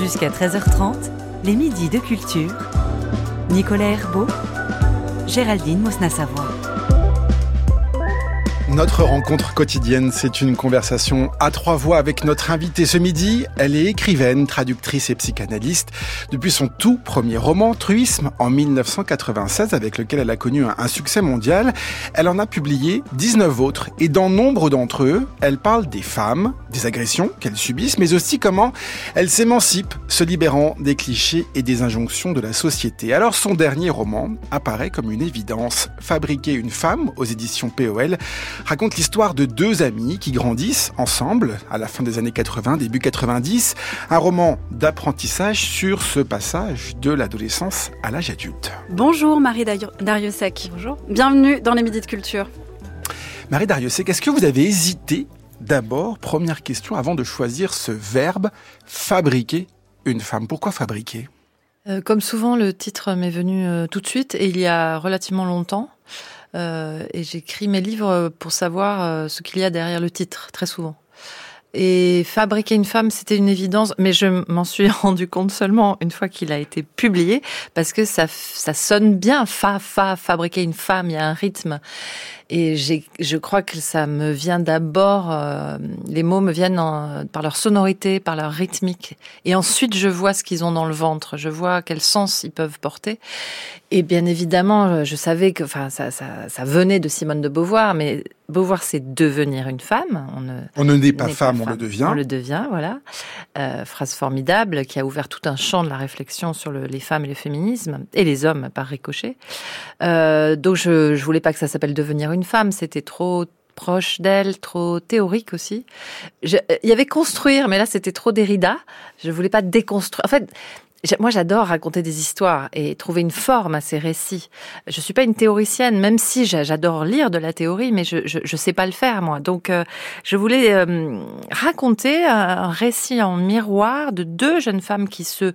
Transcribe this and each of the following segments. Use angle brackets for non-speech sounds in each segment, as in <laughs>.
Jusqu'à 13h30, les midis de culture. Nicolas Herbeau, Géraldine Mosna-Savoie. Notre rencontre quotidienne, c'est une conversation à trois voix avec notre invitée ce midi. Elle est écrivaine, traductrice et psychanalyste. Depuis son tout premier roman, Truisme, en 1996, avec lequel elle a connu un, succès mondial, elle en a publié 19 autres. Et dans nombre d'entre eux, elle parle des femmes, des agressions qu'elles subissent, mais aussi comment elles s'émancipent, se libérant des clichés et des injonctions de la société. Alors son dernier roman apparaît comme une évidence. Fabriquer une femme aux éditions POL raconte l'histoire de deux amis qui grandissent ensemble à la fin des années 80, début 90. Un roman d'apprentissage sur ce passage de l'adolescence à l'âge adulte. Bonjour Marie Dariussec. Bonjour. Bienvenue dans les Midis de Culture. Marie Dariussec, est-ce que vous avez hésité d'abord, première question, avant de choisir ce verbe fabriquer une femme Pourquoi fabriquer? Euh, Comme souvent, le titre m'est venu euh, tout de suite et il y a relativement longtemps. Euh, et j'écris mes livres pour savoir ce qu'il y a derrière le titre, très souvent. Et fabriquer une femme, c'était une évidence, mais je m'en suis <laughs> rendu compte seulement une fois qu'il a été publié, parce que ça, ça sonne bien, fa, fa, fabriquer une femme, il y a un rythme. Et je crois que ça me vient d'abord, euh, les mots me viennent par leur sonorité, par leur rythmique. Et ensuite, je vois ce qu'ils ont dans le ventre, je vois quel sens ils peuvent porter. Et bien évidemment, je savais que, enfin, ça, ça, ça venait de Simone de Beauvoir, mais Beauvoir, c'est devenir une femme. On ne, on ne naît pas, femme, on le devient. On le devient, voilà. Euh, phrase formidable qui a ouvert tout un champ de la réflexion sur le, les femmes et le féminisme, et les hommes par ricochet. Euh, donc je, je voulais pas que ça s'appelle devenir une femme, c'était trop proche d'elle, trop théorique aussi. il y avait construire, mais là c'était trop Derrida. Je voulais pas déconstruire. En fait, moi, j'adore raconter des histoires et trouver une forme à ces récits. Je suis pas une théoricienne, même si j'adore lire de la théorie, mais je, je, sais pas le faire moi. Donc, euh, je voulais euh, raconter un récit en miroir de deux jeunes femmes qui se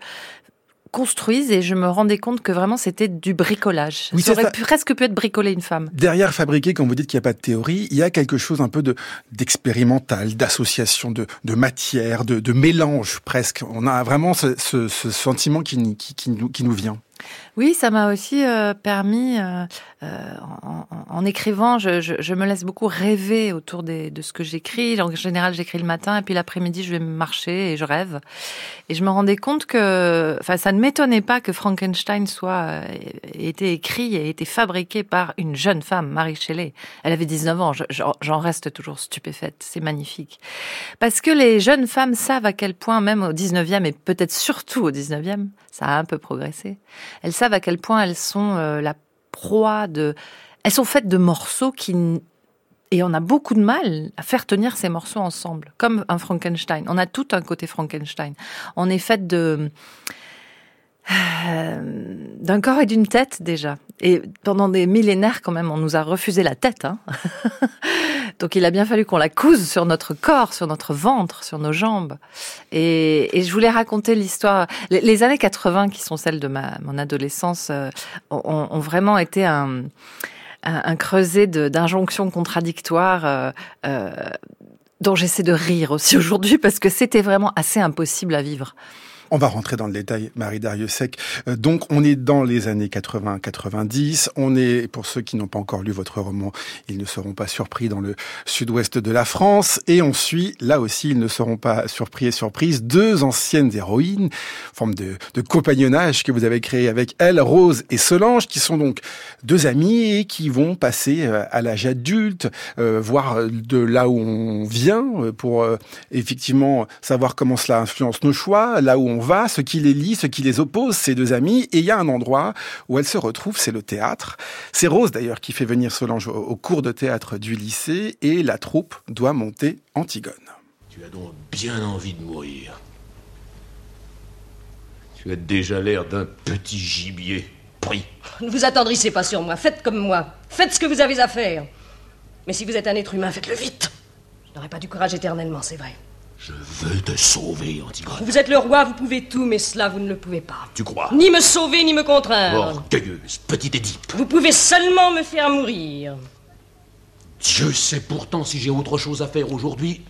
construisent et je me rendais compte que vraiment c'était du bricolage. ça aurait presque pu être bricoler une femme. Derrière fabriquer, quand vous dites qu'il n'y a pas de théorie, il y a quelque chose un peu de d'expérimental, d'association de, de matière, de, de mélange presque. On a vraiment ce, ce, ce sentiment qui, qui, qui, nous, qui nous vient. Oui, ça m'a aussi euh, permis, euh, euh, en, écrivant, je, me laisse beaucoup rêver autour de ce que j'écris. En général, j'écris le matin et puis l'après-midi, je vais marcher et je rêve. Et je me rendais compte que, enfin, ça ne m'étonnait pas que Frankenstein soit ait été écrit et ait été fabriqué par une jeune femme, Marie Shelley. Elle avait 19 ans. J'en reste toujours stupéfaite. C'est magnifique. Parce que les jeunes femmes savent à quel point, même au 19e et peut-être surtout au 19e, ça a un peu progressé. Elles savent à quel point elles sont euh, la proie de... Elles sont faites de morceaux qui... Et on a beaucoup de mal à faire tenir ces morceaux ensemble, comme un Frankenstein. On a tout un côté Frankenstein. On est fait de d'un corps et d'une tête déjà. Et pendant des millénaires quand même, on nous a refusé la tête. Hein <laughs> Donc il a bien fallu qu'on la couse sur notre corps, sur notre ventre, sur nos jambes. Et, je voulais raconter l'histoire. Les, années 80, qui sont celles de ma, mon adolescence, euh, ont, vraiment été un, un, creuset d'injonctions contradictoires. Euh, euh, dont j'essaie de rire aussi aujourd'hui parce que c'était vraiment assez impossible à vivre. On va rentrer dans le détail, Marie Dariussec. Euh, donc, on est dans les années 80-90. On est, pour ceux qui n'ont pas encore lu votre roman, ils ne seront pas surpris dans le sud-ouest de la France. Et on suit, là aussi, ils ne seront pas surpris et surprises, deux anciennes héroïnes, forme de, de compagnonnage que vous avez créé avec elles, Rose et Solange, qui sont donc deux amies et qui vont passer euh, à l'âge adulte, euh, voir de là où on vient, pour effectivement savoir comment cela influence nos choix, là où on on va, ce qui les lie, ce qui les oppose, ces deux amis. Et il y a un endroit où elles se retrouvent, c'est le théâtre. C'est Rose d'ailleurs qui fait venir Solange au, cours de théâtre du lycée et la troupe doit monter Antigone. Tu as donc bien envie de mourir. Tu as déjà l'air d'un petit gibier pris. Ne vous attendrissez pas sur moi, faites comme moi. Faites ce que vous avez à faire. Mais si vous êtes un être humain, faites-le vite. Je n'aurai pas du courage éternellement, c'est vrai. Je veux te sauver, Antigone. Vous êtes le roi, vous pouvez tout, mais cela, vous ne le pouvez pas. Tu crois? Ni me sauver, ni me contraindre. Orgueilleuse, petite Édipe. Vous pouvez seulement me faire mourir. Dieu sait pourtant si j'ai autre chose à faire aujourd'hui.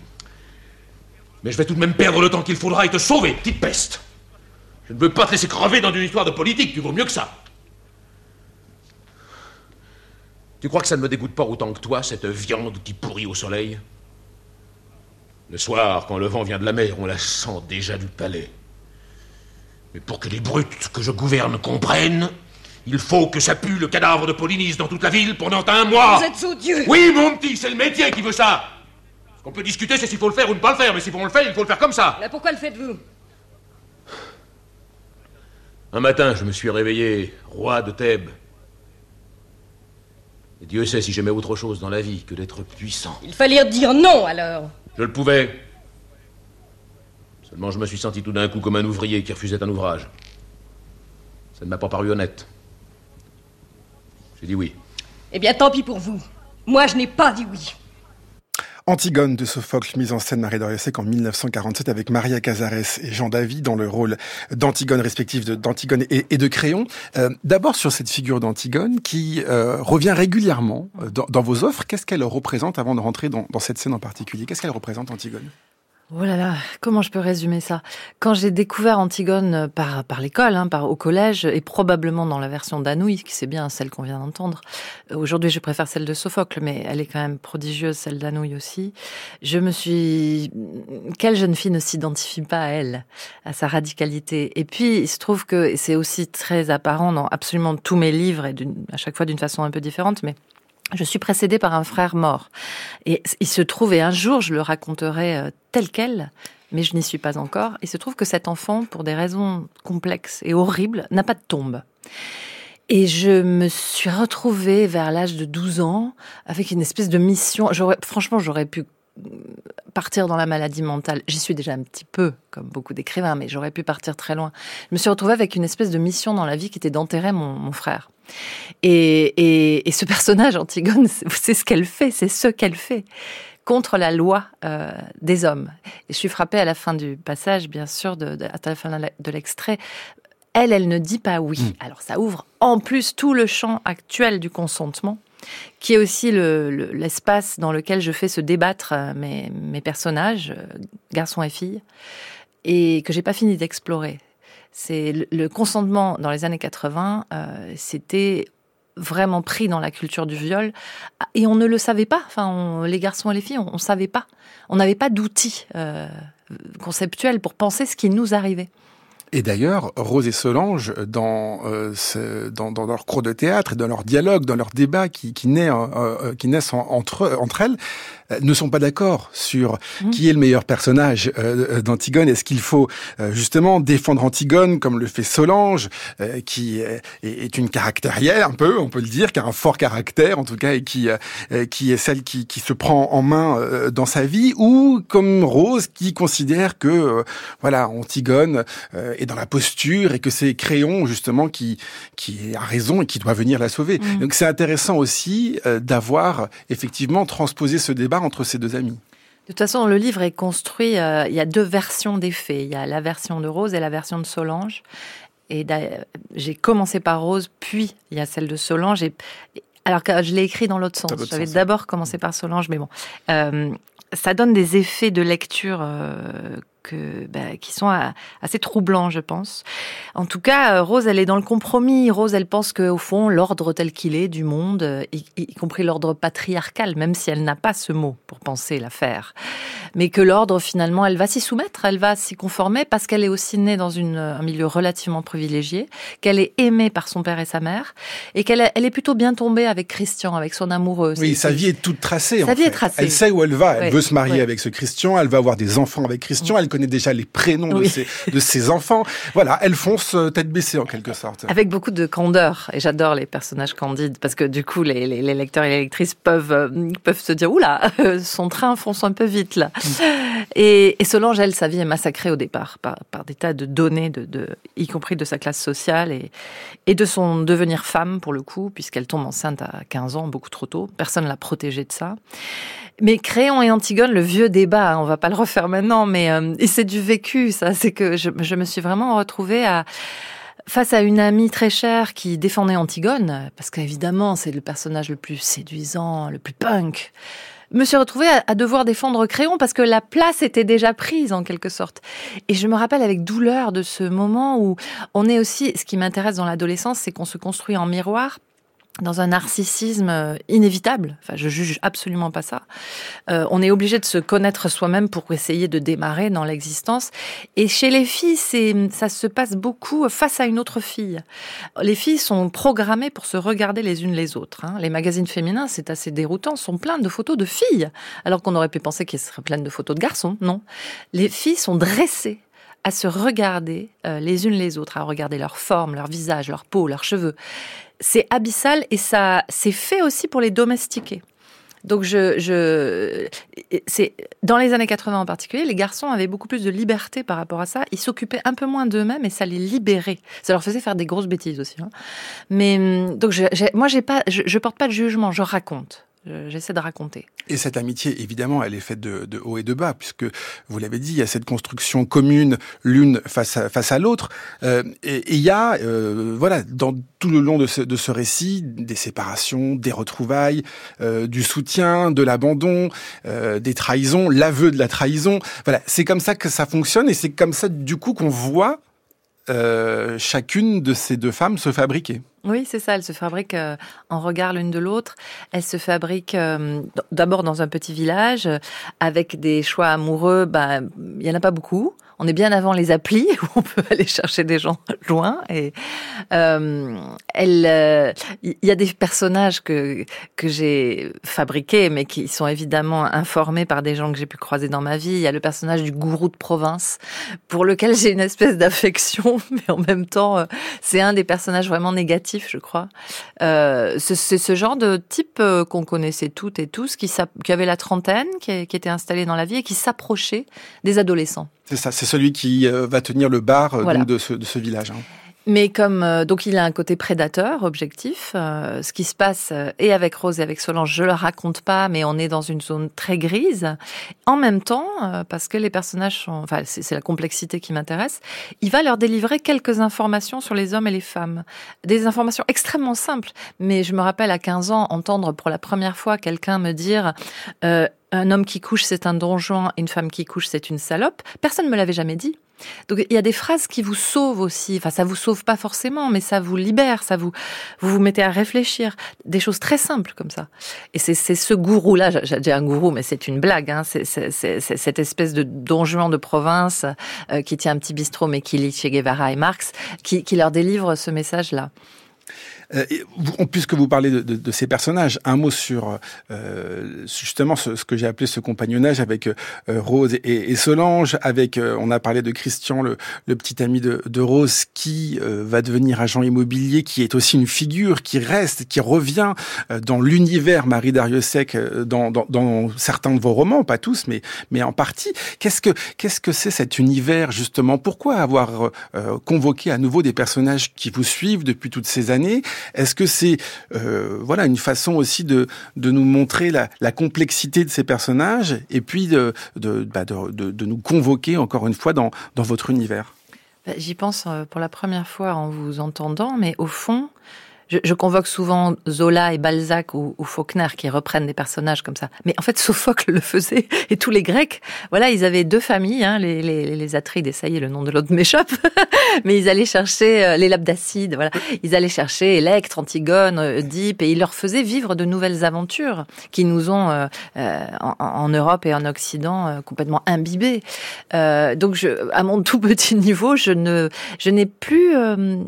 Mais je vais tout de même perdre le temps qu'il faudra et te sauver, petite peste. Je ne veux pas te laisser crever dans une histoire de politique, tu vaux mieux que ça. Tu crois que ça ne me dégoûte pas autant que toi, cette viande qui pourrit au soleil? Le soir, quand le vent vient de la mer, on la sent déjà du palais. Mais pour que les brutes que je gouverne comprennent, il faut que ça pue le cadavre de Polynice dans toute la ville pendant un mois. Vous êtes odieux Oui, mon petit, c'est le métier qui veut ça. Ce qu'on peut discuter, c'est s'il faut le faire ou ne pas le faire, mais s'il faut le faire, il faut le faire comme ça. Mais pourquoi le faites-vous? Un matin, je me suis réveillé roi de Thèbes. Et Dieu sait si j'aimais autre chose dans la vie que d'être puissant. Il fallait dire non alors. Je le pouvais. Seulement, je me suis senti tout d'un coup comme un ouvrier qui refusait un ouvrage. Ça ne m'a pas paru honnête. J'ai dit oui. Eh bien, tant pis pour vous. Moi, je n'ai pas dit oui. Antigone de Sophocle, mise en scène Marie Doriassec en 1947 avec Maria Cazares et Jean Davy dans le rôle d'Antigone respectif d'Antigone et, de Créon. Euh, D'abord sur cette figure d'Antigone qui euh, revient régulièrement euh, dans, vos offres. Qu'est-ce qu'elle représente avant de rentrer dans cette scène en particulier? Qu'est-ce qu'elle représente Antigone? Oh là là, comment je peux résumer ça? Quand j'ai découvert Antigone par, par l'école, hein, par, au collège, et probablement dans la version d'Anouilh, qui c'est bien celle qu'on vient d'entendre, aujourd'hui je préfère celle de Sophocle, mais elle est quand même prodigieuse, celle d'Anouilh aussi, je me suis... Quelle jeune fille ne s'identifie pas à elle, à sa radicalité? Et puis, il se trouve que c'est aussi très apparent dans absolument tous mes livres, et à chaque fois d'une façon un peu différente, mais je suis précédée par un frère mort. Et il se trouve, et un jour je le raconterai euh, tel quel, mais je n'y suis pas encore, il se trouve que cet enfant, pour des raisons complexes et horribles, n'a pas de tombe. Et je me suis retrouvée vers l'âge de 12 ans avec une espèce de mission. Franchement, j'aurais pu partir dans la maladie mentale. J'y suis déjà un petit peu, comme beaucoup d'écrivains, mais j'aurais pu partir très loin. Je me suis retrouvée avec une espèce de mission dans la vie qui était d'enterrer mon, mon, frère. Et, et, et, ce personnage, Antigone, c'est ce qu'elle fait, c'est ce qu'elle fait contre la loi euh, des hommes. Et je suis frappée à la fin du passage, bien sûr, de, de, à la fin de l'extrait. Elle, elle ne dit pas oui. Mmh. Alors ça ouvre en plus tout le champ actuel du consentement qui est aussi l'espace le, dans lequel je fais se débattre euh, mes, personnages, euh, garçons et filles, et que j'ai pas fini d'explorer. C'est le, consentement dans les années 80, euh, c'était vraiment pris dans la culture du viol et on ne le savait pas. Enfin, les garçons et les filles, on, ne savait pas. On n'avait pas d'outils conceptuels pour penser ce qui nous arrivait. Et d'ailleurs, Rose et Solange, dans, euh, ce, dans, dans, leur cours de théâtre et dans leur dialogue, dans leur débat qui, qui, naît, euh, qui naissent en, entre, entre elles, euh, ne sont pas d'accord sur mmh. qui est le meilleur personnage euh, d'Antigone. Est-ce qu'il faut euh, justement défendre Antigone comme le fait Solange, euh, qui est, est, une caractérielle un peu, on peut le dire, qui a un fort caractère en tout cas, et qui, qui est celle qui, qui se prend en main dans sa vie, ou comme Rose qui considère que voilà Antigone est dans la posture et que c'est Créon justement qui, qui a raison et qui doit venir la sauver. Mmh. Donc c'est intéressant aussi d'avoir effectivement transposé ce débat entre ces deux amis. De toute façon, le livre est construit, euh, il y a deux versions des faits. Il y a la version de Rose et la version de Solange. Et j'ai commencé par Rose, puis il y a celle de Solange. Et, alors que je l'ai écrit dans l'autre sens. J'avais d'abord commencé par Solange, mais bon. Euh, ça donne des effets de lecture euh, que, bah, qui sont assez troublants, je pense. En tout cas, euh, Rose, elle est dans le compromis. Rose, elle pense qu'au fond, l'ordre tel qu'il est du monde, euh, y, y compris l'ordre patriarcal, même si elle n'a pas ce mot pour penser l'affaire, mais que l'ordre, finalement, elle va s'y soumettre, elle va s'y conformer parce qu'elle est aussi née dans une, un milieu relativement privilégié, qu'elle est aimée par son père et sa mère, et qu'elle elle est plutôt bien tombée avec Christian, avec son amoureux. Oui, sa vie est toute tracée. Sa en vie fait. est tracée. Elle sait où elle va. Elle oui. veut se marier oui. avec ce Christian. Elle va avoir des enfants avec Christian. Elle connaît déjà les prénoms oui. de, ses, de ses enfants. Voilà, elle fonce tête baissée en quelque sorte. Avec beaucoup de candeur. Et j'adore les personnages candides parce que du coup, les, les, les lecteurs et les lectrices peuvent, euh, peuvent se dire Oula, <laughs> son train fonce un peu vite là. Mm. Et, et, Solange, elle, sa vie est massacrée au départ par, par des tas de données, de, de, y compris de sa classe sociale et, et de son devenir femme pour le coup, puisqu'elle tombe enceinte à 15 ans, beaucoup trop tôt. Personne ne l'a protégée de ça. Mais Créon et Antigone, le vieux débat, hein, on va pas le refaire maintenant, mais euh, c'est du vécu, ça. C'est que je, je, me suis vraiment retrouvée à face à une amie très chère qui défendait Antigone, parce qu'évidemment c'est le personnage le plus séduisant, le plus punk. me suis retrouvée à, devoir défendre Crayon parce que la place était déjà prise en quelque sorte. Et je me rappelle avec douleur de ce moment où on est aussi, ce qui m'intéresse dans l'adolescence, c'est qu'on se construit en miroir dans un narcissisme euh, inévitable. Enfin, je juge absolument pas ça. Euh, on est obligé de se connaître soi-même pour essayer de démarrer dans l'existence. Et chez les filles, c'est ça se passe beaucoup face à une autre fille. Les filles sont programmées pour se regarder les unes les autres. Hein. Les magazines féminins, c'est assez déroutant, sont pleins de photos de filles, alors qu'on aurait pu penser qu'ils seraient pleins de photos de garçons. Non, les filles sont dressées à se regarder euh, les unes les autres, à regarder leur forme, leur visage, leur peau, leurs cheveux c'est abyssal et ça c'est fait aussi pour les domestiquer. Donc je, je c'est dans les années 80 en particulier, les garçons avaient beaucoup plus de liberté par rapport à ça. Ils s'occupaient un peu moins d'eux-mêmes et ça les libérait. Ça leur faisait faire des grosses bêtises aussi. Hein. Mais hum, donc je, moi j'ai pas, je, je porte pas de jugement, je raconte j'essaie de raconter. Et cette amitié, évidemment, elle est faite de, haut et de bas, puisque vous l'avez dit, il y a cette construction commune, l'une face à, l'autre. Euh, et il y a, euh, voilà, dans tout le long de ce, de ce récit, des séparations, des retrouvailles, euh, du soutien, de l'abandon, euh, des trahisons, l'aveu de la trahison. Voilà, c'est comme ça que ça fonctionne, et c'est comme ça, du coup, qu'on voit euh, chacune de ces deux femmes se fabriquer. Oui, c'est ça. Elles se fabriquent euh, en regard l'une de l'autre. Elles se fabriquent euh, d'abord dans un petit village avec des choix amoureux. Bah, il y en a pas beaucoup. On est bien avant les applis <laughs> où on peut aller chercher des gens <laughs> loin. Et euh, elle, il y a des personnages que que j'ai fabriqués, mais qui sont évidemment informés par des gens que j'ai pu croiser dans ma vie. Il y a le personnage du gourou de province, pour lequel j'ai une espèce d'affection, <laughs> mais en même temps, c'est un des personnages vraiment négatifs je crois. Euh, c'est ce genre de type euh, qu'on connaissait toutes et tous, qui, qui avait la trentaine, qui, était installé dans la vie et qui s'approchait des adolescents. C'est ça, c'est celui qui euh, va tenir le bar de, ce, village. Hein. Mais comme euh, donc il a un côté prédateur, objectif, euh, ce qui se passe euh, et avec Rose et avec Solange, je le raconte pas, mais on est dans une zone très grise. En même temps, parce que les personnages sont, enfin c'est la complexité qui m'intéresse, il va leur délivrer quelques informations sur les hommes et les femmes, des informations extrêmement simples. Mais je me rappelle à 15 ans entendre pour la première fois quelqu'un me dire un homme qui couche c'est un donjon, une femme qui couche c'est une salope. Personne ne me l'avait jamais dit. Donc il y a des phrases qui vous sauvent aussi. Enfin, ça vous sauve pas forcément, mais ça vous libère, ça vous vous vous mettez à réfléchir. Des choses très simples comme ça. Et c'est ce gourou-là, j'ai dit un gourou, mais c'est une blague. Hein. C'est cette espèce de donjon de province euh, qui tient un petit bistrot, mais qui lit Che Guevara et Marx, qui, qui leur délivre ce message-là. Euh, puisque vous parlez de, de, de, ces personnages, un mot sur euh, justement ce, ce, que j'ai appelé ce compagnonnage avec euh, Rose et, et, Solange, avec euh, on a parlé de Christian, le, le petit ami de, de Rose, qui va devenir agent immobilier, qui est aussi une figure qui reste, qui revient dans l'univers Marie Dariussec dans, dans, dans, certains de vos romans, pas tous, mais mais en partie. Qu'est-ce que qu'est-ce que c'est cet univers justement? Pourquoi avoir convoqué à nouveau des personnages qui vous suivent depuis toutes ces années? Est-ce que c'est euh, voilà une façon aussi de, de nous montrer la, complexité de ces personnages et puis de, de, bah de, de, nous convoquer encore une fois dans, dans votre univers? Bah, J'y pense euh, pour la première fois en vous entendant, mais au fond, je, je, convoque souvent Zola et Balzac ou, ou, Faulkner qui reprennent des personnages comme ça. Mais en fait, <laughs> Sophocle le faisait et tous les Grecs, voilà, ils avaient deux familles, hein, les, les, les Atrides, et ça y est, le nom de l'autre <laughs> m'échappe, mais ils allaient chercher euh, les Labdacides, voilà, ils allaient chercher Electre, Antigone, Oedipe, et ils leur faisaient vivre de nouvelles aventures qui nous ont euh, euh en, en, Europe et en Occident euh, complètement imbibés. Donc, je, à mon tout petit niveau, je ne, je n'ai plus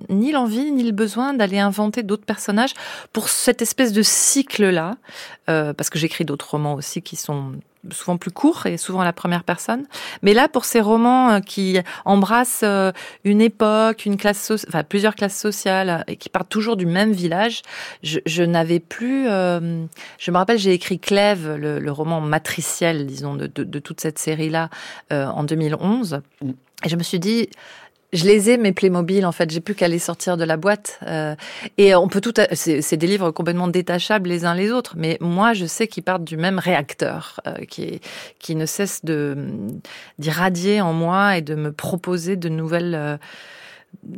ni l'envie ni le besoin d'aller inventer d'autres personnages pour cette espèce de cycle-là, euh, parce que j'écris d'autres romans aussi qui sont souvent plus courts et souvent à la première personne. Mais là, pour ces romans euh, qui embrassent euh, une époque, une classe, enfin plusieurs classes sociales et qui partent toujours du même village, je, je n'avais plus. Euh, je me rappelle, j'ai écrit Clèves, le, le, roman matriciel, disons, de, de, de toute cette série-là euh, en 2011. Mm. Et je me suis dit, je les ai mes Playmobil en fait, j'ai plus qu'à les sortir de la boîte euh, et on peut tout c'est des livres complètement détachables les uns les autres mais moi je sais qu'ils partent du même réacteur euh, qui qui ne cesse de d'irradier en moi et de me proposer de nouvelles euh,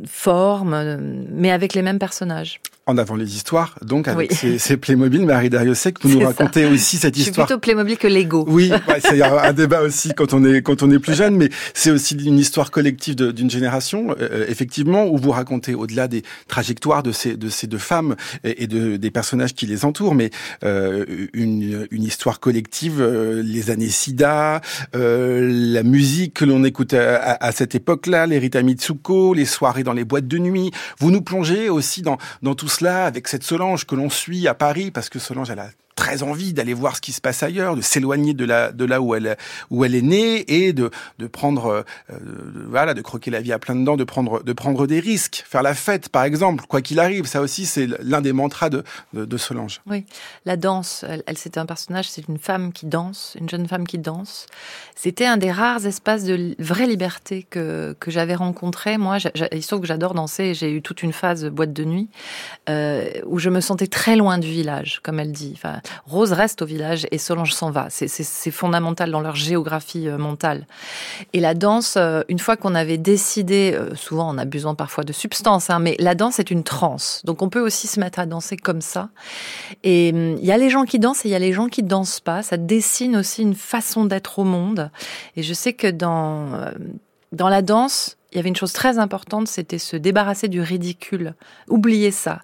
formes mais avec les mêmes personnages. En avant les histoires, donc avec ces, Playmobil, Marie Dariussec, vous nous racontez aussi cette histoire. Suis plutôt Playmobil que Lego. Oui, c'est un, débat aussi quand on est quand on est plus jeune, mais c'est aussi une histoire collective d'une génération, euh, effectivement, où vous racontez au-delà des trajectoires de ces de ces deux femmes et, de des personnages qui les entourent, mais euh, une, une histoire collective, euh, les années SIDA, euh, la musique que l'on écoute à, à, cette époque-là, les Rita Mitsuko, les soirées dans les boîtes de nuit. Vous nous plongez aussi dans dans tout cela avec cette Solange que l'on suit à Paris parce que Solange elle a très envie d'aller voir ce qui se passe ailleurs, de s'éloigner de là de là où elle où elle est née et de de prendre euh, voilà de croquer la vie à plein dedans, de prendre de prendre des risques, faire la fête par exemple, quoi qu'il arrive. Ça aussi c'est l'un des mantras de, de, Solange. Oui, la danse. Elle, c'était un personnage, c'est une femme qui danse, une jeune femme qui danse. C'était un des rares espaces de vraie liberté que que j'avais rencontré. Moi, il se que j'adore danser. J'ai eu toute une phase boîte de nuit euh, où je me sentais très loin du village, comme elle dit. Rose reste au village et Solange s'en va. C'est fondamental dans leur géographie euh, mentale. Et la danse, euh, une fois qu'on avait décidé, euh, souvent en abusant parfois de substances, hein, mais la danse est une transe. Donc on peut aussi se mettre à danser comme ça. Et hum, il y a les gens qui dansent et il y a les gens qui dansent pas. Ça dessine aussi une façon d'être au monde. Et je sais que dans dans la danse, il y avait une chose très importante, c'était se débarrasser du ridicule. Oublier ça.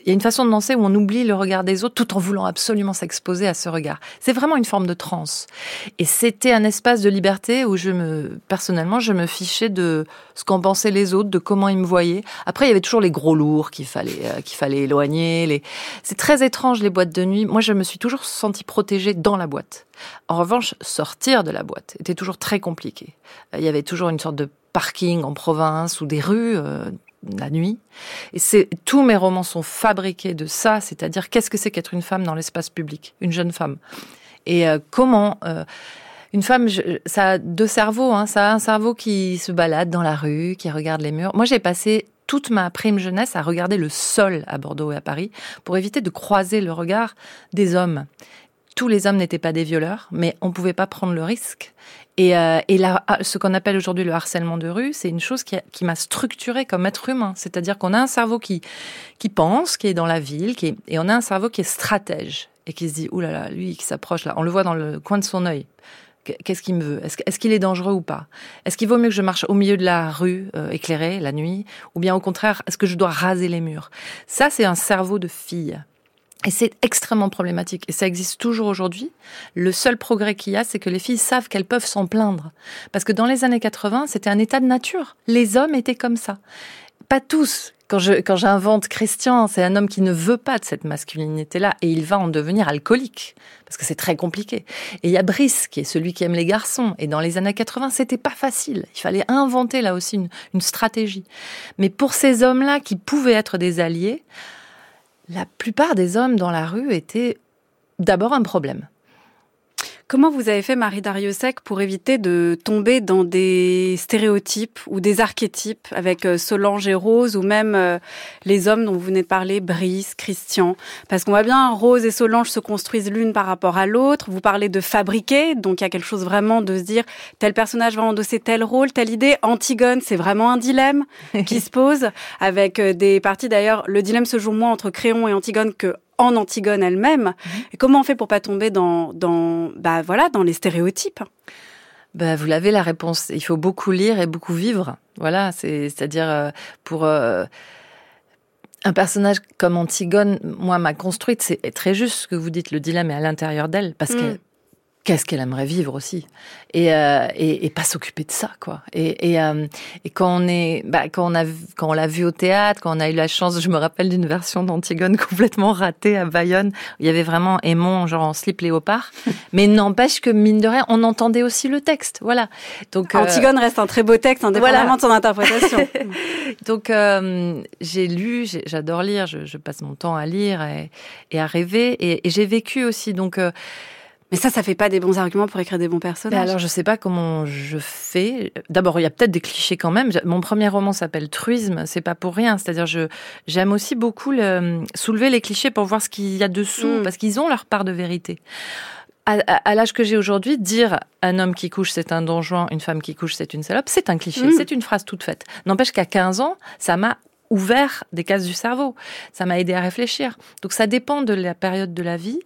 Il y a une façon de danser où on oublie le regard des autres tout en voulant absolument s'exposer à ce regard. C'est vraiment une forme de transe. Et c'était un espace de liberté où je me, personnellement, je me fichais de ce qu'en pensaient les autres, de comment ils me voyaient. Après, il y avait toujours les gros lourds qu'il fallait, euh, qu'il fallait éloigner. C'est très étrange, les boîtes de nuit. Moi, je me suis toujours sentie protégée dans la boîte. En revanche, sortir de la boîte était toujours très compliqué. Euh, il y avait toujours une sorte de parking en province ou des rues euh, la nuit. Et c'est tous mes romans sont fabriqués de ça, c'est-à-dire qu'est-ce que c'est qu'être une femme dans l'espace public, une jeune femme, et euh, comment euh, une femme, ça a deux cerveaux, hein, ça a un cerveau qui se balade dans la rue, qui regarde les murs. Moi, j'ai passé toute ma prime jeunesse à regarder le sol à Bordeaux et à Paris pour éviter de croiser le regard des hommes tous les hommes n'étaient pas des violeurs, mais on ne pouvait pas prendre le risque. Et, euh, et là, ah, ce qu'on appelle aujourd'hui le harcèlement de rue, c'est une chose qui, qui m'a structuré comme être humain. C'est-à-dire qu'on a un cerveau qui, qui pense, qui est dans la ville, qui est, et on a un cerveau qui est stratège et qui se dit, oulala, là là, lui qui s'approche là, on le voit dans le coin de son œil. Qu'est-ce qu'il me veut? Est-ce qu'il est, dangereux ou pas? Est-ce qu'il vaut mieux que je marche au milieu de la rue euh, éclairée la nuit? Ou bien au contraire, est-ce que je dois raser les murs? Ça, c'est un cerveau de fille. Et c'est extrêmement problématique. Et ça existe toujours aujourd'hui. Le seul progrès qu'il y a, c'est que les filles savent qu'elles peuvent s'en plaindre. Parce que dans les années 80, c'était un état de nature. Les hommes étaient comme ça. Pas tous. Quand je, quand j'invente Christian, c'est un homme qui ne veut pas de cette masculinité-là et il va en devenir alcoolique. Parce que c'est très compliqué. Et il y a Brice, qui est celui qui aime les garçons. Et dans les années 80, c'était pas facile. Il fallait inventer là aussi une, une stratégie. Mais pour ces hommes-là qui pouvaient être des alliés, la plupart des hommes dans la rue étaient d'abord un problème. Comment vous avez fait, Marie Dariussec, pour éviter de tomber dans des stéréotypes ou des archétypes avec euh, Solange et Rose ou même euh, les hommes dont vous venez de parler, Brice, Christian? Parce qu'on voit bien, Rose et Solange se construisent l'une par rapport à l'autre. Vous parlez de fabriquer, donc il y a quelque chose vraiment de se dire tel personnage va endosser tel rôle, telle idée. Antigone, c'est vraiment un dilemme <laughs> qui se pose avec euh, des parties d'ailleurs. Le dilemme se joue moins entre Créon et Antigone que en Antigone elle-même. Mhm. Et comment on fait pour pas tomber dans, dans, bah voilà, dans les stéréotypes? Bah, vous l'avez la réponse. Il faut beaucoup lire et beaucoup vivre. Voilà, c'est-à-dire euh, pour euh, un personnage comme Antigone, moi, m'a construite. C'est très juste ce que vous dites. Le dilemme est à l'intérieur d'elle parce mm. que qu'est-ce qu'elle aimerait vivre aussi. Et, euh, et, et, pas s'occuper de ça quoi. Et, et, euh, et quand on est bah, quand on a quand on l'a vu au théâtre quand on a eu la chance je me rappelle d'une version d'Antigone <laughs> complètement ratée à Bayonne où il y avait vraiment Aimon genre en slip léopard. <laughs> Mais n'empêche que mine de rien on entendait aussi le texte voilà. Donc euh, Antigone reste un très beau texte indépendamment de son interprétation. <laughs> Donc euh, j'ai lu j'adore lire je, je, passe mon temps à lire et, et à rêver. Et, j'ai vécu aussi donc mais ça, ça fait pas des bons arguments pour écrire des bons personnages. alors, je sais pas comment je fais. D'abord, il y a peut-être des clichés quand même. Mon premier roman s'appelle Truisme. C'est pas pour rien. C'est-à-dire, je j'aime aussi beaucoup le, soulever les clichés pour voir ce qu'il y a dessous, mm. parce qu'ils ont leur part de vérité. À, à, l'âge que j'ai aujourd'hui, dire un homme qui couche c'est un donjon, une femme qui couche c'est une salope, c'est un cliché, mm. c'est une phrase toute faite. N'empêche qu'à 15 ans, ça m'a ouvert des cases du cerveau. Ça m'a aidé à réfléchir. Donc ça dépend de la période de la vie.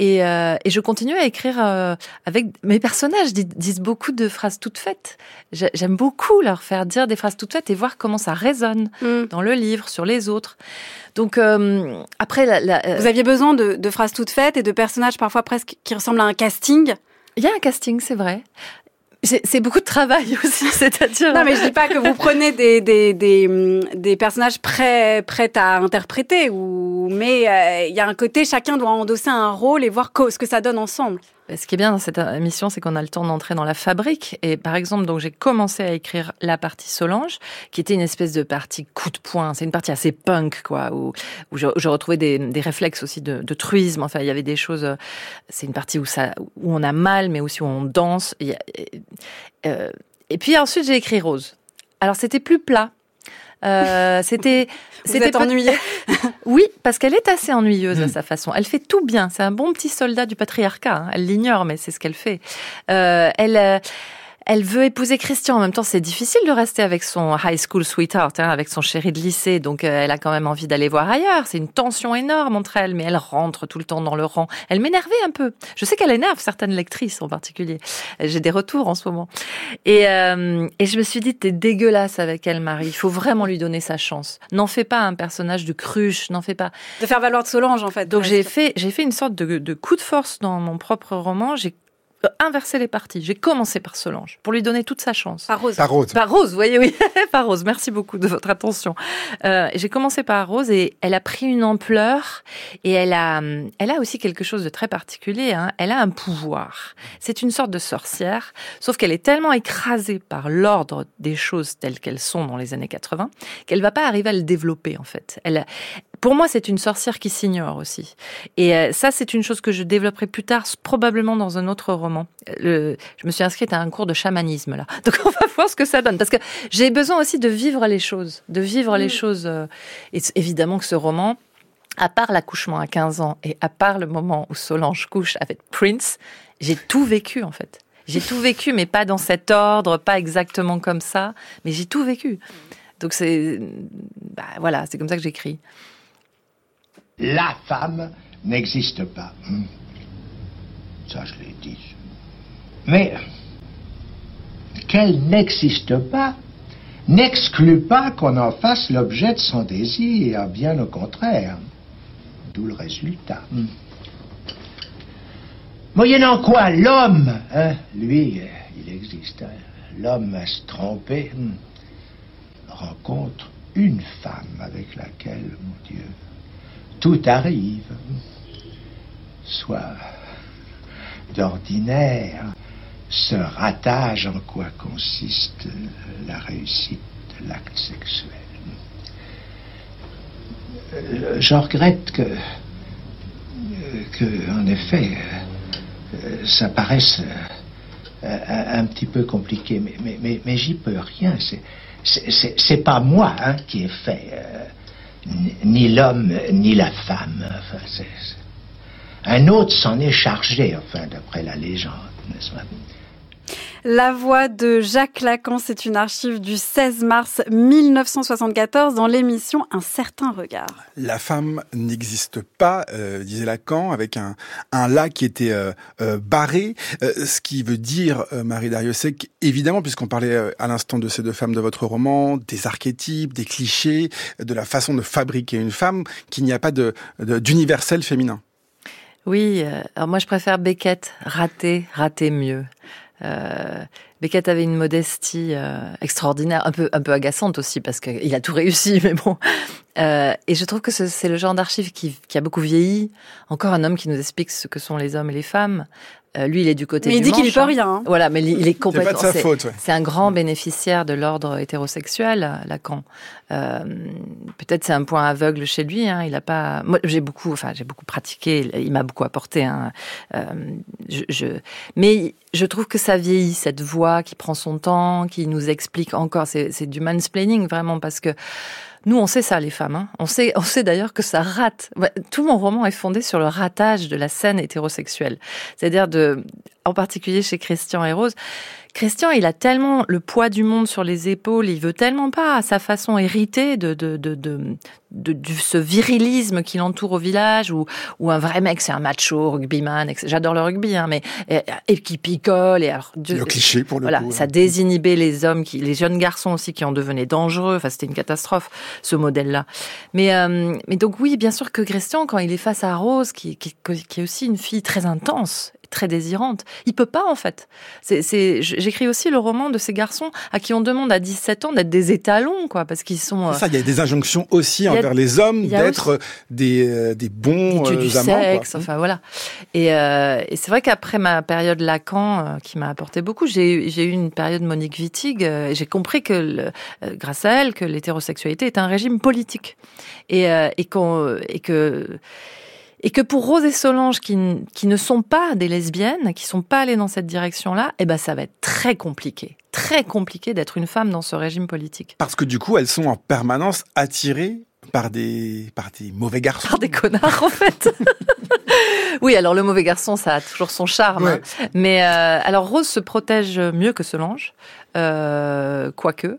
Et, euh, et je continue à écrire euh, avec mes personnages disent, beaucoup de phrases toutes faites. J'aime beaucoup leur faire dire des phrases toutes faites et voir comment ça résonne Mm. dans le livre, sur les autres. Donc euh, après, la, la, Vous aviez besoin de, de phrases toutes faites et de personnages parfois presque qui ressemblent à un casting? il y a un casting, c'est vrai. C'est beaucoup de travail <laughs> aussi, c'est-à-dire. Non, mais je dis pas que vous <laughs> prenez des, des, des, des personnages prêts, prêts à interpréter, ou, mais euh, il y a un côté, chacun doit endosser un rôle et voir ce que ça donne ensemble. Ce qui est bien dans cette émission, c'est qu'on a le temps d'entrer dans la fabrique. Et par exemple, donc j'ai commencé à écrire la partie Solange, qui était une espèce de partie coup de poing. C'est une partie assez punk, quoi, où, je, retrouvais des, réflexes aussi de, truisme. Enfin, il y avait des choses. euh, C'est une partie où ça, on a mal, mais aussi où on danse. Euh, et puis ensuite, j'ai écrit Rose. Alors c'était plus plat. Euh, c'était <laughs> Vous c'était êtes pas- ennuyé. <laughs> oui, parce qu'elle est assez ennuyeuse à Mm. sa façon. Elle fait tout bien. C'est un bon petit soldat du patriarcat. hein. Elle l'ignore, mais c'est ce qu'elle fait. Euh, elle, euh, elle veut épouser Christian. En même temps, c'est difficile de rester avec son high school sweetheart, hein, avec son chéri de lycée. Donc, euh, elle a quand même envie d'aller voir ailleurs. C'est une tension énorme entre elles, mais elle rentre tout le temps dans le rang. Elle m'énervait un peu. Je sais qu'elle énerve certaines lectrices en particulier. J'ai des retours en ce moment. Et, euh, et je me suis dit, t'es dégueulasse avec elle, Marie. Il faut vraiment lui donner sa chance. N'en fais pas un personnage de cruche. N'en fais pas. De faire valoir de Solange, en fait. Donc j'ai fait, j'ai fait une sorte de, de coup de force dans mon propre roman. J'ai euh, inversé les parties. J'ai commencé par Solange pour lui donner toute sa chance. Par Rose. Par Rose. Par Rose, voyez, oui, <laughs> par Rose. Merci beaucoup de votre attention. Euh, j'ai commencé par Rose et elle a pris une ampleur et elle a, hum, elle a aussi quelque chose de très particulier. Hein. Elle a un pouvoir. C'est une sorte de sorcière, sauf qu'elle est tellement écrasée par l'ordre des choses telles qu'elles sont dans les années 80 qu'elle va pas arriver à le développer en fait. Elle, pour moi, c'est une sorcière qui s'ignore aussi. Et euh, ça, c'est une chose que je développerai plus tard, probablement dans un autre roman. Le, je me suis inscrite à un cours de chamanisme là. <laughs> Donc on va voir ce que ça donne. Parce que j'ai besoin aussi de vivre les choses, de vivre les choses. euh, et évidemment que ce roman, à part l'accouchement à 15 ans et à part le moment où Solange couche avec Prince, j'ai tout vécu en fait. J'ai tout vécu, mais pas dans cet ordre, pas exactement comme ça, mais j'ai tout vécu. Donc c'est, bah, voilà, c'est comme ça que j'écris. La femme n'existe pas. Hmm. Ça, je l'ai dit. Mais qu'elle n'existe pas n'exclut pas qu'on en fasse l'objet de son désir, bien au contraire. D'où le résultat. Hmm. Moyennant quoi, l'homme, hein, lui, il existe. hein. L'homme à se tromper hmm, rencontre une femme avec laquelle, mon Dieu, tout arrive. Soit d'ordinaire se rattache en quoi consiste la réussite de l'acte sexuel. Euh, Je regrette que, que en effet, euh, ça paraisse euh, un, petit peu compliqué, mais, mais, j'y peux rien. C'est, pas moi hein, qui ai fait. Ni- l'homme ni la femme. Enfin, c'est- c'est- Un autre s'en est chargé, enfin, d'après la légende, n'est-ce pas? La voix de Jacques Lacan, c'est une archive du 16 mars 1974 dans l'émission Un certain regard. La femme n'existe pas, euh, disait Lacan, avec un, un la qui était euh, euh, barré, euh, ce qui veut dire, euh, Marie Dariussec, évidemment, puisqu'on parlait euh, à l'instant de ces deux femmes de votre roman, des archétypes, des clichés, de la façon de fabriquer une femme, qu'il n'y a pas de de- d'universel féminin. Oui, euh, alors moi je préfère Beckett, rater, rater mieux. Euh, Beckett avait une modestie euh, extraordinaire, un peu un peu agaçante aussi parce qu'il a tout réussi, <laughs> mais bon. Euh, et je trouve que ce- c'est le genre d'archive qui, qui a beaucoup vieilli. Encore un homme qui nous explique ce que sont les hommes et les femmes. Euh, lui, il est du côté Mais il dit qu'il manche, peut hein. rien. hein. Voilà, mais il il est C'est pas complètement. de sa c'est- faute, ouais. c'est un grand bénéficiaire de l'ordre hétérosexuel, Lacan. Euh, Peut-être c'est un point aveugle chez lui. Hein, il a pas. Moi, j'ai beaucoup, enfin, j'ai beaucoup pratiqué. Il m'a beaucoup apporté. Hein, euh, je, je... Mais je trouve que ça vieillit cette voix qui prend son temps, qui nous explique encore. C'est c'est du mansplaining vraiment parce que Nous, on sait ça, les femmes. Hein. On sait, d'ailleurs que ça rate. Tout mon roman est fondé sur le ratage de la scène hétérosexuelle. C'est-à-dire en particulier chez Christian et Rose, Christian, il a tellement le poids du monde sur les épaules, il veut tellement pas, à sa façon, hériter de, de, de, de, de, ce virilisme qui l'entoure au village, où, où un vrai mec, c'est un macho, rugbyman, j'adore le rugby, hein, mais et, qui picole. Et alors, le cliché pour le voilà, coup. Ça hein. désinhibait les hommes, qui, les jeunes garçons aussi qui en devenaient dangereux. Enfin, c'était une catastrophe, ce modèle-là. Mais, euh, mais donc oui, bien sûr que Christian, quand il est face à Rose, qui, qui, qui est aussi une fille très intense très désirante. Il peut pas en fait. C'est, j'écris aussi le roman de ces garçons à qui on demande à 17 ans d'être des étalons, quoi, parce qu'ils sont. ça, il y a des injonctions aussi envers les hommes d'être des, euh, des bons du, du amants, sexe, enfin voilà. Et, euh, et c'est vrai qu'après ma période Lacan, euh, qui m'a apporté beaucoup, j'ai, j'ai eu une période Monique Wittig. et j'ai compris que, le, grâce à elle, que l'hétérosexualité est un régime politique et, et qu'on et que et que pour Rose et Solange, qui, qui ne sont pas des lesbiennes, qui sont pas allées dans cette direction-là, eh ben ça va être très compliqué, très compliqué d'être une femme dans ce régime politique. Parce que du coup, elles sont en permanence attirées par des, par des mauvais garçons. Par des connards, en fait. <laughs> oui, alors le mauvais garçon, ça a toujours son charme. Hein. Mais euh, alors Rose se protège mieux que Solange, euh, quoique.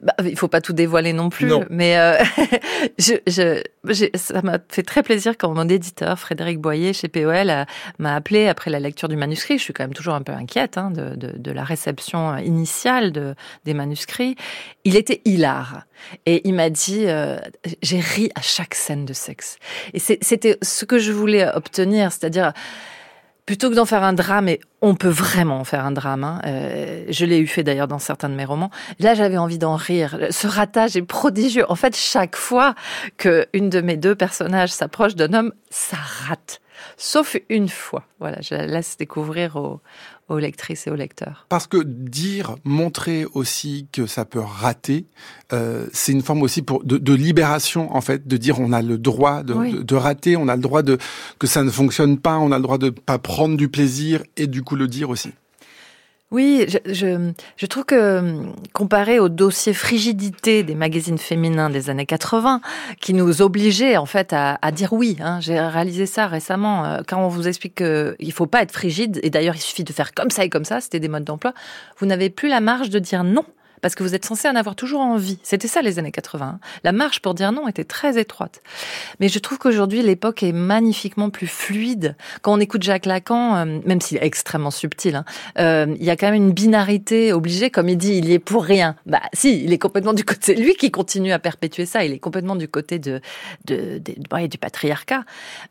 Bah, il faut pas tout dévoiler non plus, mais euh, <laughs> je, je, ça m'a fait très plaisir quand mon éditeur Frédéric Boyer chez POL m'a appelé après la lecture du manuscrit. Je suis quand même toujours un peu inquiète hein, de, de, de, la réception initiale de, des manuscrits. Il était hilar et il m'a dit euh, j'ai ri à chaque scène de sexe. Et c'était ce que je voulais obtenir, c'est-à-dire plutôt que d'en faire un drame, et on peut vraiment en faire un drame, hein, euh, je l'ai eu fait d'ailleurs dans certains de mes romans, là j'avais envie d'en rire. Ce ratage est prodigieux. En fait, chaque fois que une de mes deux personnages s'approche d'un homme, ça rate. Sauf une fois. Voilà, je la laisse découvrir aux, aux lectrices et aux lecteurs. Parce que dire, montrer aussi que ça peut rater, euh, c'est une forme aussi pour, de, de, libération en fait, de dire on a le droit de, de, de, rater, on a le droit de que ça ne fonctionne pas, on a le droit de pas prendre du plaisir et du coup le dire aussi. Oui, je, je, trouve que comparé au dossier frigidité des magazines féminins des années 80, qui nous obligeaient en fait à, dire oui, hein, j'ai réalisé ça récemment, euh, quand on vous explique qu'il faut pas être frigide, et d'ailleurs il suffit de faire comme ça et comme ça, c'était des modes d'emploi, vous n'avez plus la marge de dire non parce que vous êtes censé en avoir toujours envie. C'était ça les années 80. La marche pour dire non était très étroite. Mais je trouve qu'aujourd'hui, l'époque est magnifiquement plus fluide. Quand on écoute Jacques Lacan, euh, même s'il est extrêmement subtil, hein, euh, il y a quand même une binarité obligée. Comme il dit, il y est pour rien. Bah si, il est complètement du côté... lui qui continue à perpétuer ça. Il est complètement du côté de, de, de du patriarcat.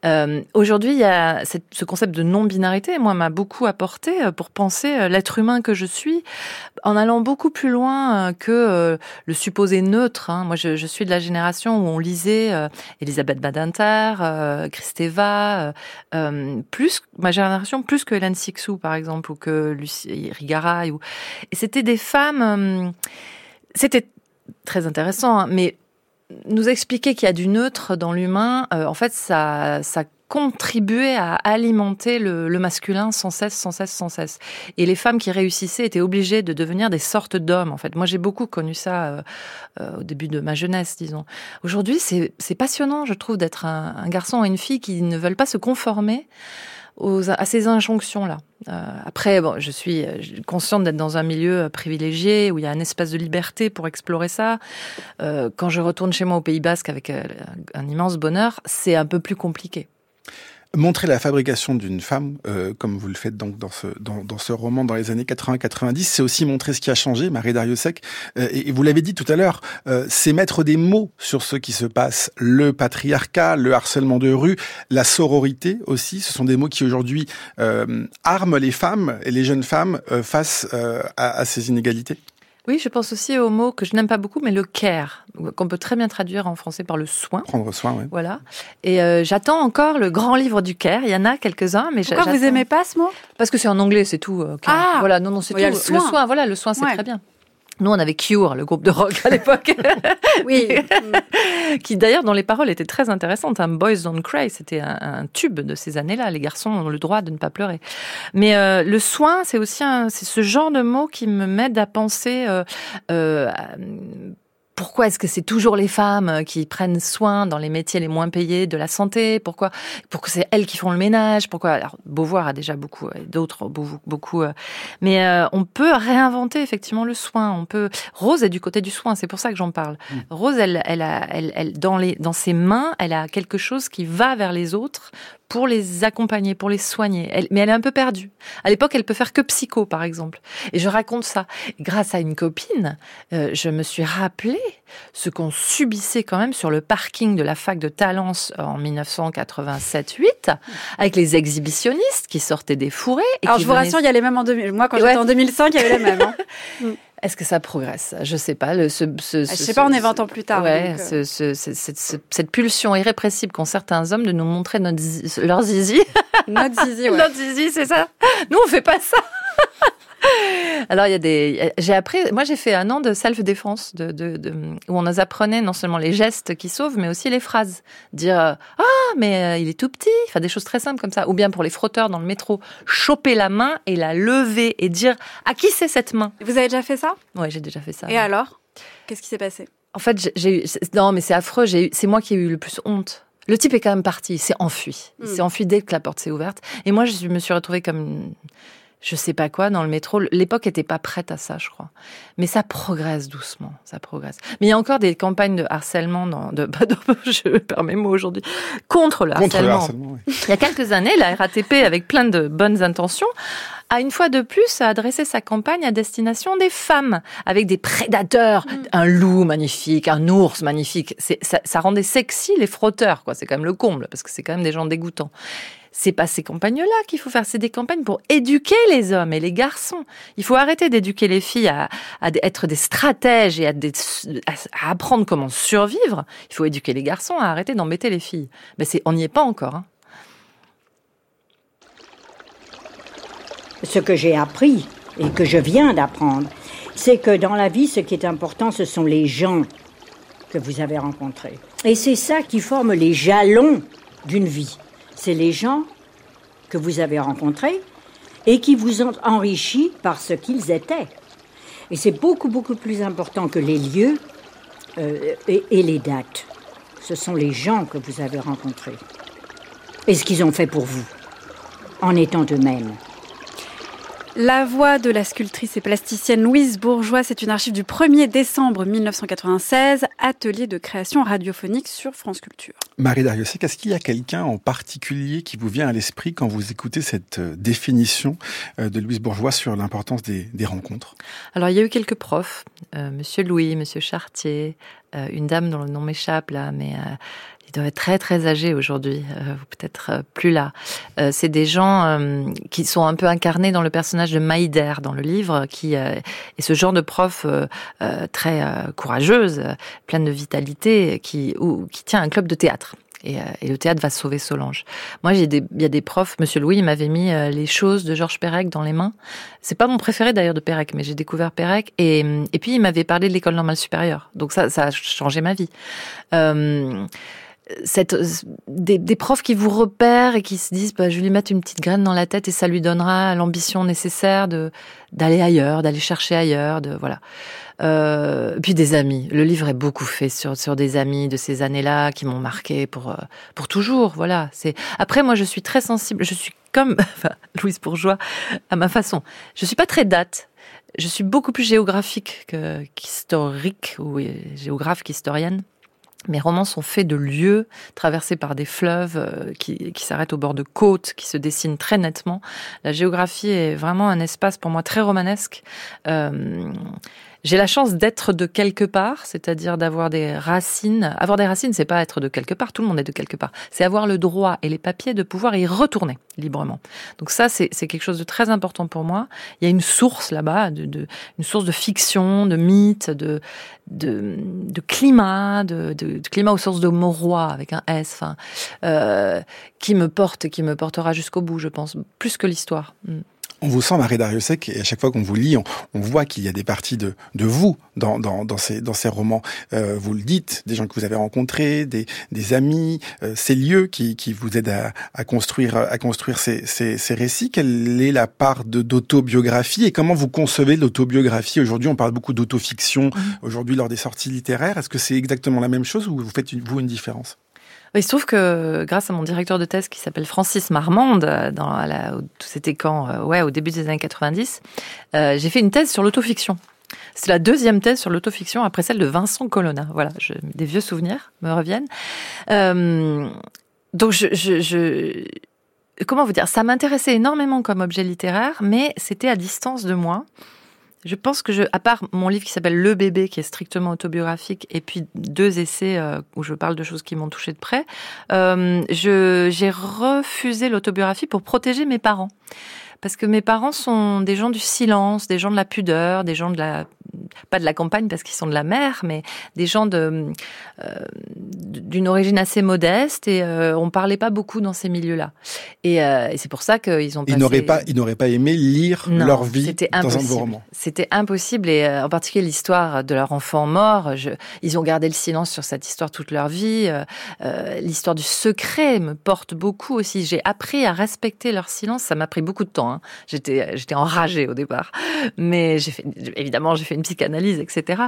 Euh, aujourd'hui, il y a ce concept de non-binarité, moi, m'a beaucoup apporté pour penser l'être humain que je suis, en allant beaucoup plus loin euh, que euh, le supposé neutre. Hein. Moi, je, suis de la génération où on lisait euh, Elisabeth Badinter, Christeva, plus ma génération plus que Hélène Sixou par exemple ou que Lucie Rigaray. Et c'était des femmes. c'était très intéressant, hein, mais nous expliquer qu'il y a du neutre dans l'humain, en fait, ça, ça contribuer à alimenter le, masculin sans cesse, sans cesse, sans cesse. Et les femmes qui réussissaient étaient obligées de devenir des sortes d'hommes, en fait. Moi, j'ai beaucoup connu ça euh, euh, au début de ma jeunesse, disons. Aujourd'hui, c'est passionnant, je trouve, d'être un, garçon et une fille qui ne veulent pas se conformer aux, à ces injonctions-là. Euh, après, bon, je suis consciente d'être dans un milieu privilégié où il y a un espace de liberté pour explorer ça. quand je retourne chez moi au Pays Basque avec un immense bonheur, c'est un peu plus compliqué. Montrer la fabrication d'une femme, euh, comme vous le faites donc dans ce dans, dans ce roman dans les années 80-90, c'est aussi montrer ce qui a changé, Marie Dariussec. Euh, et, vous l'avez dit tout à l'heure, euh, c'est mettre des mots sur ce qui se passe. Le patriarcat, le harcèlement de rue, la sororité aussi, ce sont des mots qui aujourd'hui euh, arment les femmes et les jeunes femmes euh, face à ces inégalités. Oui, je pense aussi au mot que je n'aime pas beaucoup, mais le care, qu'on peut très bien traduire en français par le soin. Prendre soin, oui. Voilà. Et euh, j'attends encore le grand livre du care. Il y en a quelques-uns, mais pourquoi vous aimez pas ce mot? Parce que c'est en anglais, c'est tout. Euh, ah, voilà, non, non, c'est tout. Le soin. le soin. voilà, le soin, c'est très bien. Nous, on avait Cure, le groupe de rock à l'époque. <laughs> oui. <laughs> qui d'ailleurs, dans les paroles, était très intéressante. Un Boys Don't Cry, c'était un, tube de ces années-là. Les garçons ont le droit de ne pas pleurer. Mais euh, le soin, c'est aussi un, c'est ce genre de mot qui me m'aide à penser euh, euh, pourquoi est-ce que c'est toujours les femmes qui prennent soin dans les métiers les moins payés de la santé? Pourquoi Pourquoi c'est elles qui font le ménage? Pourquoi Alors Beauvoir a déjà beaucoup, d'autres beaucoup, beaucoup. mais on peut réinventer effectivement le soin. On peut. Rose est du côté du soin. C'est pour ça que j'en parle. Mm. Rose, elle, elle a, elle, elle, dans les, dans ses mains, elle a quelque chose qui va vers les autres pour les accompagner, pour les soigner. Elle, mais elle est un peu perdue. À l'époque, elle peut faire que psycho, par exemple. Et je raconte ça. Grâce à une copine, euh, je me suis rappelé ce qu'on subissait quand même sur le parking de la fac de Talence en 1987-8, avec les exhibitionnistes qui sortaient des fourrés. Et Alors, je vous rassure, il y a les mêmes en 2000. Moi, quand j'étais en 2005, il y avait les mêmes. Hein. <laughs> Est-ce que ça progresse? Je sais pas. Le, ce, ce, je sais pas, on est 20 ans plus tard. Ouais, euh. cette pulsion irrépressible qu'ont certains hommes de nous montrer notre, leur zizi. Notre zizi, <laughs> ouais. Notre zizi, c'est ça? Nous, on fait pas ça. Alors il y a des, j'ai appris, moi j'ai fait un an de self-défense, de, de, de, où on nous apprenait non seulement les gestes qui sauvent, mais aussi les phrases. Dire ah mais euh, il est tout petit, enfin des choses très simples comme ça. Ou bien pour les frotteurs dans le métro, choper la main et la lever et dire à qui c'est cette main? Vous avez déjà fait ça? Oui, j'ai déjà fait ça. Et alors? Qu'est-ce qui s'est passé? En fait, j'ai eu, non mais c'est affreux, j'ai c'est moi qui ai eu le plus honte. Le type est quand même parti, il s'est enfui. Il hmm. s'est enfui dès que la porte s'est ouverte. Et moi, je me suis retrouvée comme une je sais pas quoi dans le métro. L'époque était pas prête à ça, je crois. Mais ça progresse doucement, ça progresse. Mais il y a encore des campagnes de harcèlement dans, de, <laughs> je perds mes mots aujourd'hui, contre le contre harcèlement. Le harcèlement Il y a quelques années, la RATP, avec plein de bonnes intentions, a une fois de plus adressé sa campagne à destination des femmes, avec des prédateurs, mm. un loup magnifique, un ours magnifique. Ça, ça rendait sexy les frotteurs, quoi. C'est quand même le comble, parce que c'est quand même des gens dégoûtants c'est pas ces campagnes-là qu'il faut faire, c'est des campagnes pour éduquer les hommes et les garçons. Il faut arrêter d'éduquer les filles à, être des stratèges et à, apprendre comment survivre. Il faut éduquer les garçons à arrêter d'embêter les filles. Mais c'est, on n'y est pas encore. Hein. Ce que j'ai appris et que je viens d'apprendre, c'est que dans la vie, ce qui est important, ce sont les gens que vous avez rencontrés. Et c'est ça qui forme les jalons d'une vie c'est les gens que vous avez rencontrés et qui vous ont enrichi par ce qu'ils étaient. Et c'est beaucoup, beaucoup plus important que les lieux euh, et, et, les dates. Ce sont les gens que vous avez rencontrés et ce qu'ils ont fait pour vous, en étant eux-mêmes. La voix de la sculptrice et plasticienne Louise Bourgeois, c'est une archive du 1er décembre 1996, atelier de création radiophonique sur France Culture. Marie Dariussec, est-ce qu'il y a quelqu'un en particulier qui vous vient à l'esprit quand vous écoutez cette euh, définition euh, de Louise Bourgeois sur l'importance des, rencontres? Alors, il y a eu quelques profs, euh, Monsieur Louis, Monsieur Chartier, une dame dont le nom m'échappe là, mais il doit être très très âgé aujourd'hui, euh, peut-être euh, plus là. Euh, c'est des gens euh, qui sont un peu incarnés dans le personnage de Maïder dans le livre, qui est ce genre de prof très courageuse, pleine de vitalité, qui, ou, qui tient un club de théâtre. Et, et, le théâtre va sauver Solange. Moi, il y a des profs. Monsieur Louis m'avait mis les choses de Georges Perec dans les mains. C'est pas mon préféré d'ailleurs de Perec, mais j'ai découvert Perec. Et, et puis il m'avait parlé de l'école normale supérieure. Donc ça, ça a changé ma vie. Euh, cette, des, des, profs qui vous repèrent et qui se disent bah, je vais lui mettre une petite graine dans la tête et ça lui donnera l'ambition nécessaire de d'aller ailleurs, d'aller chercher ailleurs, de voilà. Euh, puis des amis. Le livre est beaucoup fait sur sur des amis de ces années-là qui m'ont marqué pour euh, pour toujours. Voilà. C'est après moi je suis très sensible. Je suis comme <laughs> Louise Bourgeois à ma façon. Je suis pas très date. Je suis beaucoup plus géographique qu'historique ou géographe qu'historienne. Mes romans sont faits de lieux traversés par des fleuves euh, qui, qui s'arrêtent au bord de côtes, qui se dessinent très nettement. La géographie est vraiment un espace pour moi très romanesque. Euh, j'ai la chance d'être de quelque part, c'est-à-dire d'avoir des racines. Avoir des racines, c'est pas être de quelque part. Tout le monde est de quelque part. C'est avoir le droit et les papiers de pouvoir y retourner librement. Donc ça, c'est quelque chose de très important pour moi. Il y a une source là-bas, une source de fiction, de mythe, de, climat, de, climat aux sources de Mauroy avec un S, euh, qui me porte qui me portera jusqu'au bout, je pense, plus que l'histoire. On vous sent Marie Dariussec et à chaque fois qu'on vous lit, on, voit qu'il y a des parties de, de vous dans, dans, dans, ces, dans ces romans. Euh, vous le dites, des gens que vous avez rencontrés, des, des amis, euh, ces lieux qui, qui vous aident à, à construire, à construire ces, ces, ces, récits. Quelle est la part de d'autobiographie et comment vous concevez l'autobiographie? Aujourd'hui, on parle beaucoup d'autofiction. Mmh. Aujourd'hui, lors des sorties littéraires, est-ce que c'est exactement la même chose ou vous faites vous une différence? Il se trouve que grâce à mon directeur de thèse qui s'appelle Francis Marmande, euh, dans la, c'était quand, euh, ouais, au début des années 90, euh, j'ai fait une thèse sur l'autofiction. C'est la deuxième thèse sur l'autofiction après celle de Vincent Colonna. Voilà, je, des vieux souvenirs me reviennent. Euh, donc je, je, je, comment vous dire, ça m'intéressait énormément comme objet littéraire, mais c'était à distance de moi. Je pense que je, à part mon livre qui s'appelle Le bébé, qui est strictement autobiographique, et puis deux essais euh, où je parle de choses qui m'ont touché de près, euh, j'ai refusé l'autobiographie pour protéger mes parents. Parce que mes parents sont des gens du silence, des gens de la pudeur, des gens de la pas de la campagne parce qu'ils sont de la mer, mais des gens de euh, d'une origine assez modeste et euh, on parlait pas beaucoup dans ces milieux-là. Et, euh, et c'est pour ça qu'ils ont. Passé... Ils n'auraient pas, ils n'auraient pas aimé lire leur vie dans un roman. C'était impossible et euh, en particulier l'histoire de leur enfant mort. Je, ils ont gardé le silence sur cette histoire toute leur vie. L'histoire du secret me porte beaucoup aussi. J'ai appris à respecter leur silence. Ça m'a pris beaucoup de temps. Hein. J'étais, j'étais enragée au départ, mais évidemment, j'ai fait une psychanalyse, etc.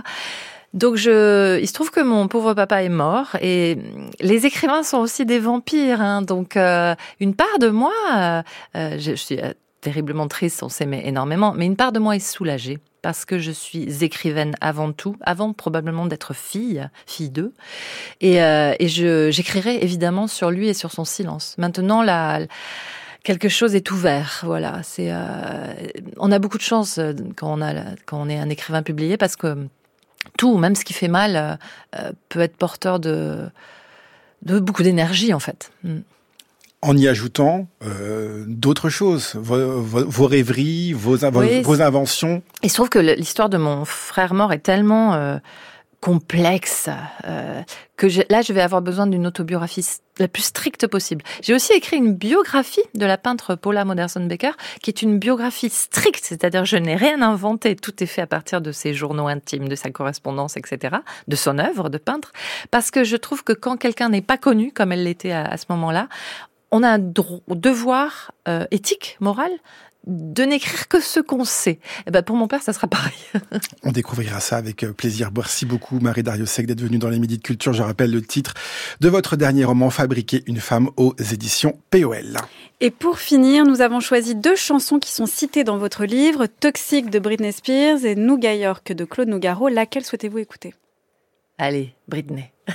Donc je, il se trouve que mon pauvre papa est mort et les écrivains sont aussi des vampires. Hein, donc euh, une part de moi, euh, euh je, suis terriblement triste, on s'aimait énormément, mais une part de moi est soulagée parce que je suis écrivaine avant tout, avant probablement d'être fille, fille d'eux, et, euh, j'écrirai évidemment sur lui et sur son silence. Maintenant la quelque chose est ouvert. Voilà, c'est euh, on a beaucoup de chance quand on a quand on est un écrivain publié parce que tout, même ce qui fait mal, euh, euh, peut être porteur de, de beaucoup d'énergie en fait. Mm. En y ajoutant euh, d'autres choses, vos, vos, rêveries, vos, vos, inventions. Il se trouve que l'histoire de mon frère mort est tellement euh, complexe euh, que je, là je vais avoir besoin d'une autobiographie la plus stricte possible. J'ai aussi écrit une biographie de la peintre Paula Modersohn-Becker qui est une biographie stricte, c'est-à-dire je n'ai rien inventé, tout est fait à partir de ses journaux intimes, de sa correspondance, etc., de son œuvre de peintre, parce que je trouve que quand quelqu'un n'est pas connu comme elle l'était à, à, ce moment-là, on a un devoir euh, éthique, moral, de n'écrire que ce qu'on sait. Et eh ben pour mon père, ça sera pareil. <laughs> On découvrira ça avec euh, plaisir. Merci beaucoup, Marie Dariussec, d'être venue dans les Midi de Culture. Je rappelle le titre de votre dernier roman, Fabriquer une femme aux éditions POL. Et pour finir, nous avons choisi deux chansons qui sont citées dans votre livre, Toxique de Britney Spears et New York de Claude Nougaro. Laquelle souhaitez-vous écouter? Allez, Britney. <laughs>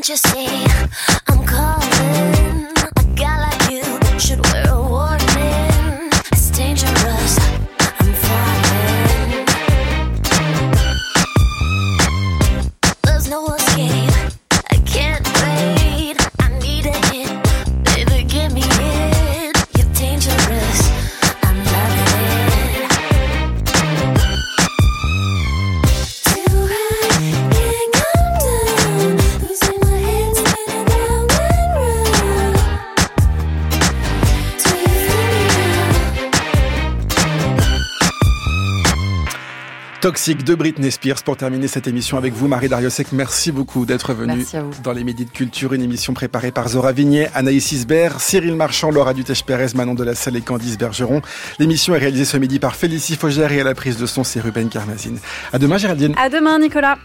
can't you see Toxique de Britney Spears pour terminer cette émission avec vous, Marie Dariussec. Merci beaucoup d'être venue dans les Midi de Culture, une émission préparée par Zora Vignet, Anaïs Isbert, Cyril Marchand, Laura Dutèche-Pérez, Manon de la Salle et Candice Bergeron. L'émission est réalisée ce midi par Félicie Faugère et à la prise de son, c'est Ruben Carmazine. À demain, Géraldine. À demain, Nicolas.